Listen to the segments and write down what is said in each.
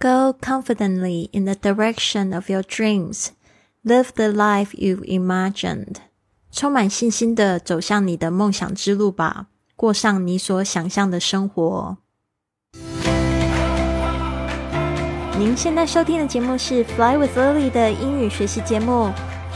Go confidently in the direction of your dreams. Live the life you've imagined. 充满信心的走向你的梦想之路吧，过上你所想象的生活。您现在收听的节目是 Fly with Lily 的英语学习节目，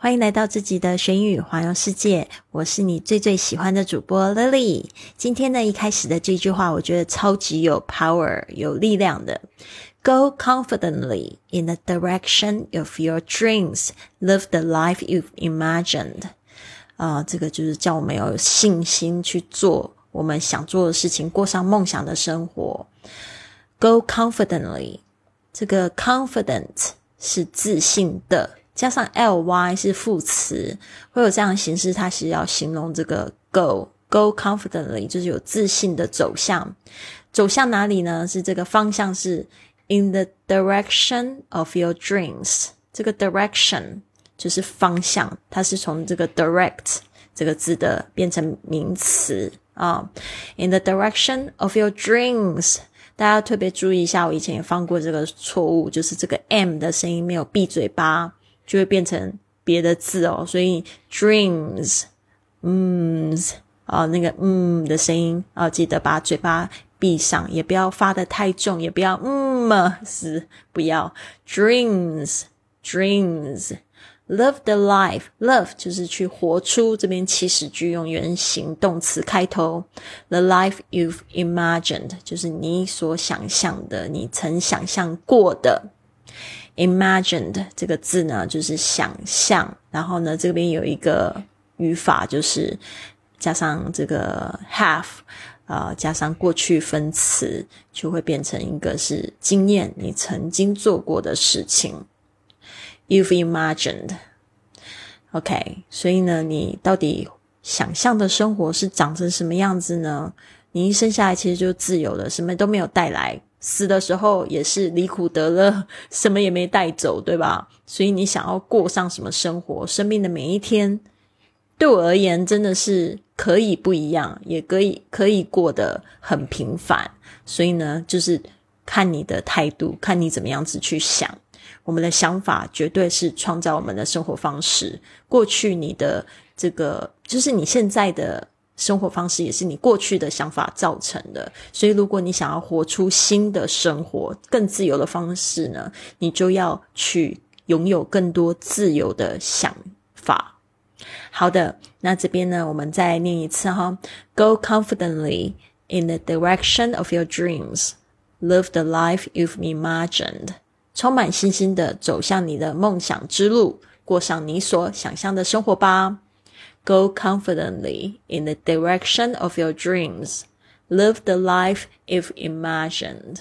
欢迎来到自己的学英语环游世界。我是你最最喜欢的主播 Lily。今天呢，一开始的这句话，我觉得超级有 power，有力量的。Go confidently in the direction of your dreams. Live the life you've imagined. 啊，这个就是叫我们有信心去做我们想做的事情，过上梦想的生活。Go confidently. 这个 confident 是自信的，加上 ly 是副词，会有这样的形式，它是要形容这个 go go confidently，就是有自信的走向，走向哪里呢？是这个方向是 in the direction of your dreams，这个 direction 就是方向，它是从这个 direct 这个字的变成名词啊，in the direction of your dreams。大家特别注意一下，我以前也犯过这个错误，就是这个 m 的声音没有闭嘴巴，就会变成别的字哦。所以 dreams，嗯啊，那个嗯的声音啊，记得把嘴巴闭上，也不要发的太重，也不要嗯是不要 dreams，dreams。Love the life, love 就是去活出。这边祈使句用原形动词开头。The life you've imagined 就是你所想象的，你曾想象过的。Imagined 这个字呢，就是想象。然后呢，这边有一个语法，就是加上这个 have，呃，加上过去分词，就会变成一个是经验，你曾经做过的事情。You've imagined, OK？所以呢，你到底想象的生活是长成什么样子呢？你一生下来其实就自由了，什么都没有带来，死的时候也是离苦得乐，什么也没带走，对吧？所以你想要过上什么生活？生命的每一天，对我而言真的是可以不一样，也可以可以过得很平凡。所以呢，就是看你的态度，看你怎么样子去想。我们的想法绝对是创造我们的生活方式。过去你的这个，就是你现在的生活方式，也是你过去的想法造成的。所以，如果你想要活出新的生活、更自由的方式呢，你就要去拥有更多自由的想法。好的，那这边呢，我们再念一次哈：Go confidently in the direction of your dreams. Live the life you've imagined. 充满信心的走向你的梦想之路，过上你所想象的生活吧。Go confidently in the direction of your dreams. Live the life if imagined.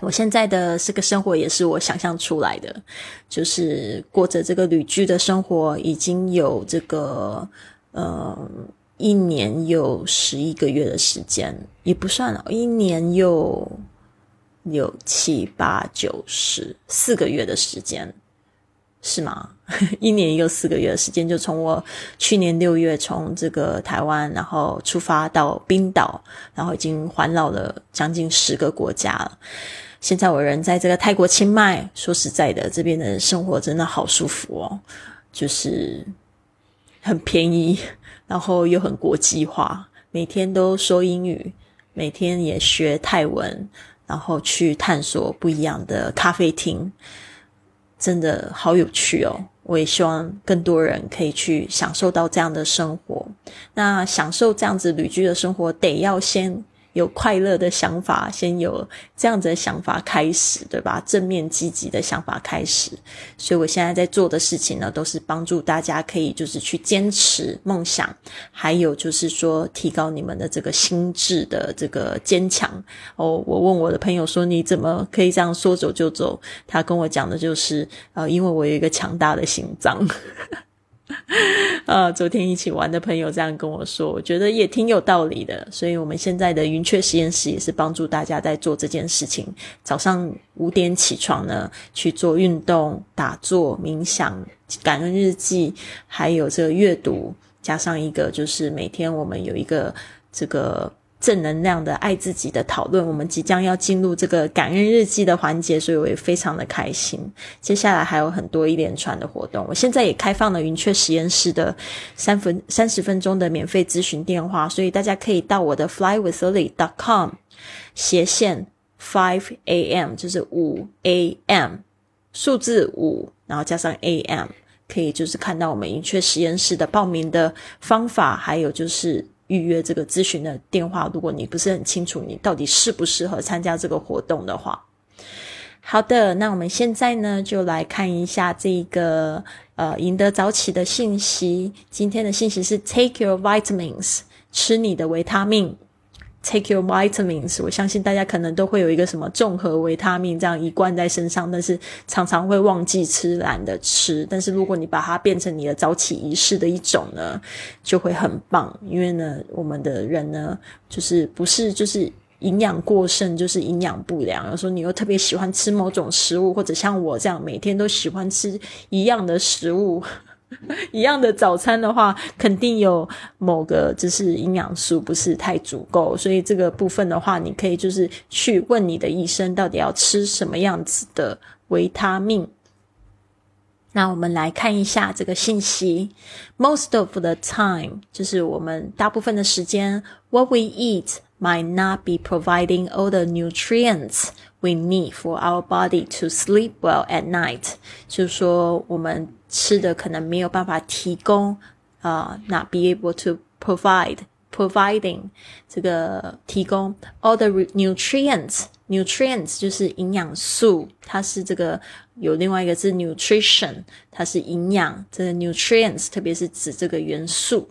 我现在的这个生活也是我想象出来的，就是过着这个旅居的生活，已经有这个呃一年有十一个月的时间，也不算了一年有有七八九十四个月的时间。是吗？一年又四个月的时间，就从我去年六月从这个台湾，然后出发到冰岛，然后已经环绕了将近十个国家了。现在我人在这个泰国清迈，说实在的，这边的生活真的好舒服哦，就是很便宜，然后又很国际化，每天都说英语，每天也学泰文。然后去探索不一样的咖啡厅，真的好有趣哦！我也希望更多人可以去享受到这样的生活。那享受这样子旅居的生活，得要先。有快乐的想法，先有这样子的想法开始，对吧？正面积极的想法开始。所以我现在在做的事情呢，都是帮助大家可以就是去坚持梦想，还有就是说提高你们的这个心智的这个坚强。哦，我问我的朋友说：“你怎么可以这样说走就走？”他跟我讲的就是：呃，因为我有一个强大的心脏。呃，昨天一起玩的朋友这样跟我说，我觉得也挺有道理的。所以，我们现在的云雀实验室也是帮助大家在做这件事情。早上五点起床呢，去做运动、打坐、冥想、感恩日记，还有这个阅读，加上一个就是每天我们有一个这个。正能量的爱自己的讨论，我们即将要进入这个感恩日记的环节，所以我也非常的开心。接下来还有很多一连串的活动，我现在也开放了云雀实验室的三分三十分钟的免费咨询电话，所以大家可以到我的 flywithlily.com 斜线 five a.m. 就是五 a.m. 数字五，然后加上 a.m. 可以就是看到我们云雀实验室的报名的方法，还有就是。预约这个咨询的电话，如果你不是很清楚你到底适不适合参加这个活动的话，好的，那我们现在呢就来看一下这个呃赢得早起的信息。今天的信息是 Take your vitamins，吃你的维他命。Take your vitamins，我相信大家可能都会有一个什么综合维他命这样一罐在身上，但是常常会忘记吃，懒得吃。但是如果你把它变成你的早起仪式的一种呢，就会很棒。因为呢，我们的人呢，就是不是就是营养过剩，就是营养不良。有时候你又特别喜欢吃某种食物，或者像我这样每天都喜欢吃一样的食物。一样的早餐的话，肯定有某个就是营养素不是太足够，所以这个部分的话，你可以就是去问你的医生，到底要吃什么样子的维他命。那我们来看一下这个信息：Most of the time，就是我们大部分的时间，What we eat might not be providing all the nutrients we need for our body to sleep well at night。就是说我们吃的可能没有办法提供啊，not be able to provide providing 这个提供 all the nutrients nutrients 就是营养素，它是这个有另外一个字 nutrition，它是营养，这个 nutrients 特别是指这个元素。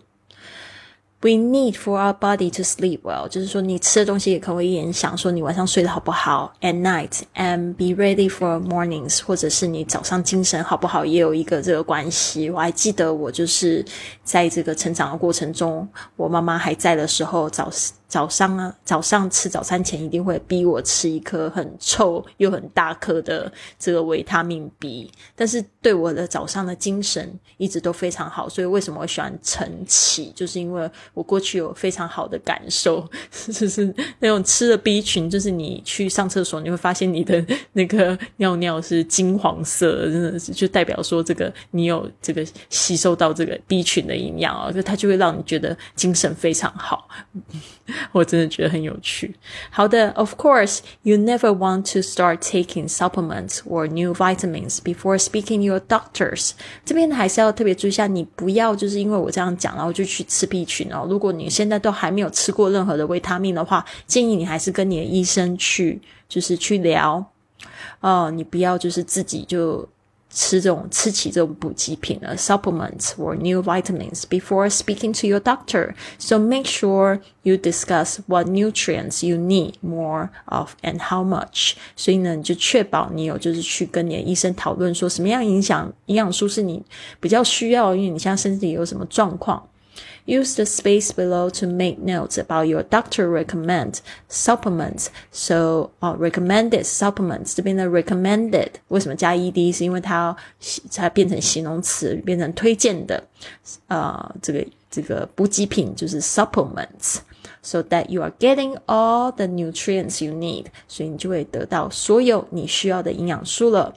We need for our body to sleep well，就是说你吃的东西也可以会影响说你晚上睡得好不好。At night and be ready for mornings，或者是你早上精神好不好，也有一个这个关系。我还记得我就是在这个成长的过程中，我妈妈还在的时候，早。早上啊，早上吃早餐前一定会逼我吃一颗很臭又很大颗的这个维他命 B，但是对我的早上的精神一直都非常好。所以为什么我喜欢晨起，就是因为我过去有非常好的感受，就是那种吃了 B 群，就是你去上厕所，你会发现你的那个尿尿是金黄色，真的是就代表说这个你有这个吸收到这个 B 群的营养啊，就它就会让你觉得精神非常好。我真的觉得很有趣。好的，Of course, you never want to start taking supplements or new vitamins before speaking your doctors。这边还是要特别注意一下，你不要就是因为我这样讲，然后就去吃 B 群哦。如果你现在都还没有吃过任何的维他命的话，建议你还是跟你的医生去，就是去聊。哦，你不要就是自己就。吃这种吃起这种补给品的 supplements or new vitamins before speaking to your doctor. So make sure you discuss what nutrients you need more of and how much. 所以呢，你就确保你有就是去跟你的医生讨论说什么样影响营养素是你比较需要，因为你现在身体有什么状况。 Use the space below to make notes about your doctor recommend supplements. So, 哦，recommended supplements 这边的 recommended 为什么加 ed？是因为它它变成形容词，变成推荐的，呃，这个这个补给品就是 supplements。So that you are getting all the nutrients you need，所以你就会得到所有你需要的营养素了。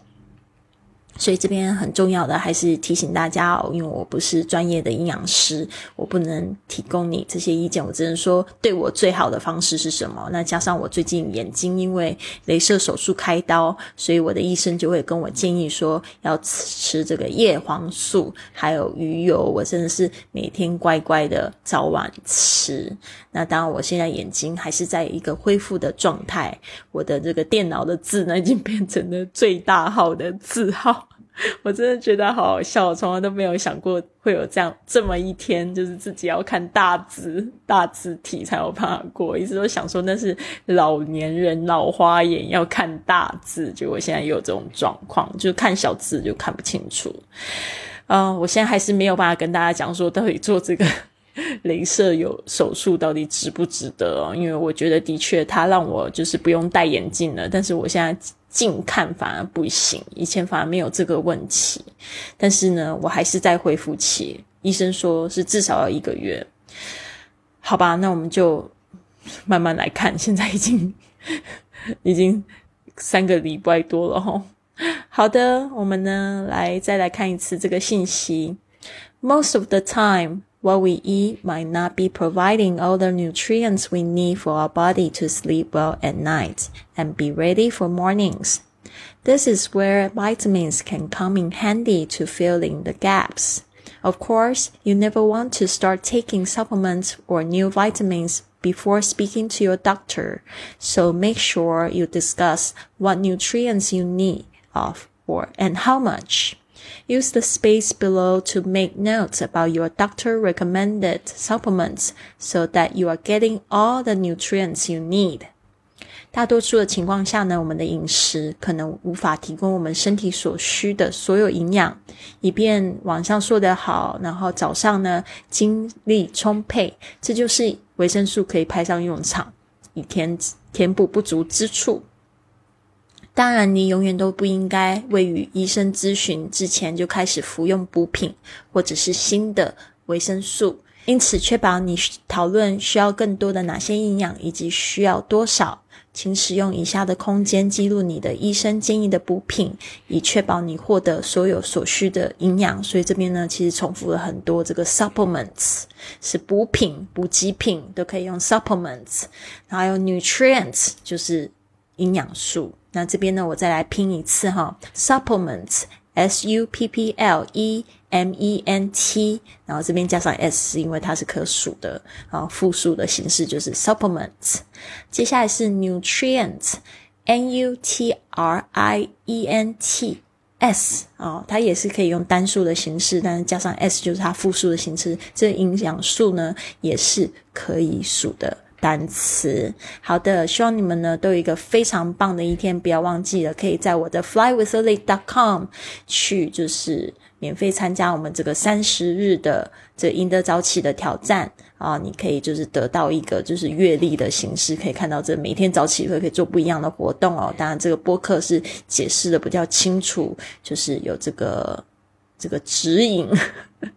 所以这边很重要的还是提醒大家哦，因为我不是专业的营养师，我不能提供你这些意见，我只能说对我最好的方式是什么。那加上我最近眼睛因为镭射手术开刀，所以我的医生就会跟我建议说要吃这个叶黄素，还有鱼油。我真的是每天乖乖的早晚吃。那当然，我现在眼睛还是在一个恢复的状态，我的这个电脑的字呢已经变成了最大号的字号。我真的觉得好好笑，我从来都没有想过会有这样这么一天，就是自己要看大字大字体才有办法过。一直都想说那是老年人老花眼要看大字，结果现在有这种状况，就看小字就看不清楚。啊，我现在还是没有办法跟大家讲说，到底做这个镭射有手术到底值不值得哦？因为我觉得的确，它让我就是不用戴眼镜了，但是我现在近看反而不行，以前反而没有这个问题，但是呢，我还是在恢复期，医生说是至少要一个月。好吧，那我们就慢慢来看。现在已经 已经三个礼拜多了哈。好的，我们呢来再来看一次这个信息。Most of the time, what we eat might not be providing all the nutrients we need for our body to sleep well at night and be ready for mornings. This is where vitamins can come in handy to fill in the gaps. Of course, you never want to start taking supplements or new vitamins before speaking to your doctor, so make sure you discuss what nutrients you need of or and how much. Use the space below to make notes about your doctor recommended supplements so that you are getting all the nutrients you need. 大多数的情况下呢，我们的饮食可能无法提供我们身体所需的所有营养，以便晚上睡得好，然后早上呢精力充沛。这就是维生素可以派上用场，以填填补不足之处。当然，你永远都不应该未与医生咨询之前就开始服用补品或者是新的维生素。因此，确保你讨论需要更多的哪些营养以及需要多少。请使用以下的空间记录你的医生建议的补品，以确保你获得所有所需的营养。所以这边呢，其实重复了很多这个 supplements 是补品、补给品都可以用 supplements，还有 nutrients 就是营养素。那这边呢，我再来拼一次哈，supplements s u p p l e。M E N T，然后这边加上 S，是因为它是可数的啊，复数的形式就是 supplements。接下来是 nutrients，N U T R I E N T S 啊，它也是可以用单数的形式，但是加上 S 就是它复数的形式。这营养素呢，也是可以数的。单词，好的，希望你们呢都有一个非常棒的一天，不要忘记了，可以在我的 flywithlake.com 去，就是免费参加我们这个三十日的这赢得早起的挑战啊，你可以就是得到一个就是阅历的形式，可以看到这每天早起会可以做不一样的活动哦。当然，这个播客是解释的比较清楚，就是有这个。这个指引，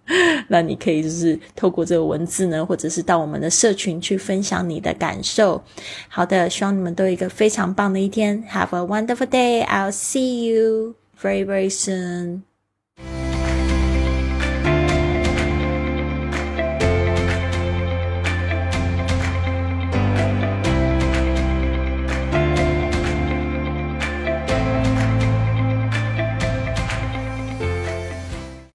那你可以就是透过这个文字呢，或者是到我们的社群去分享你的感受。好的，希望你们都有一个非常棒的一天。Have a wonderful day. I'll see you very very soon.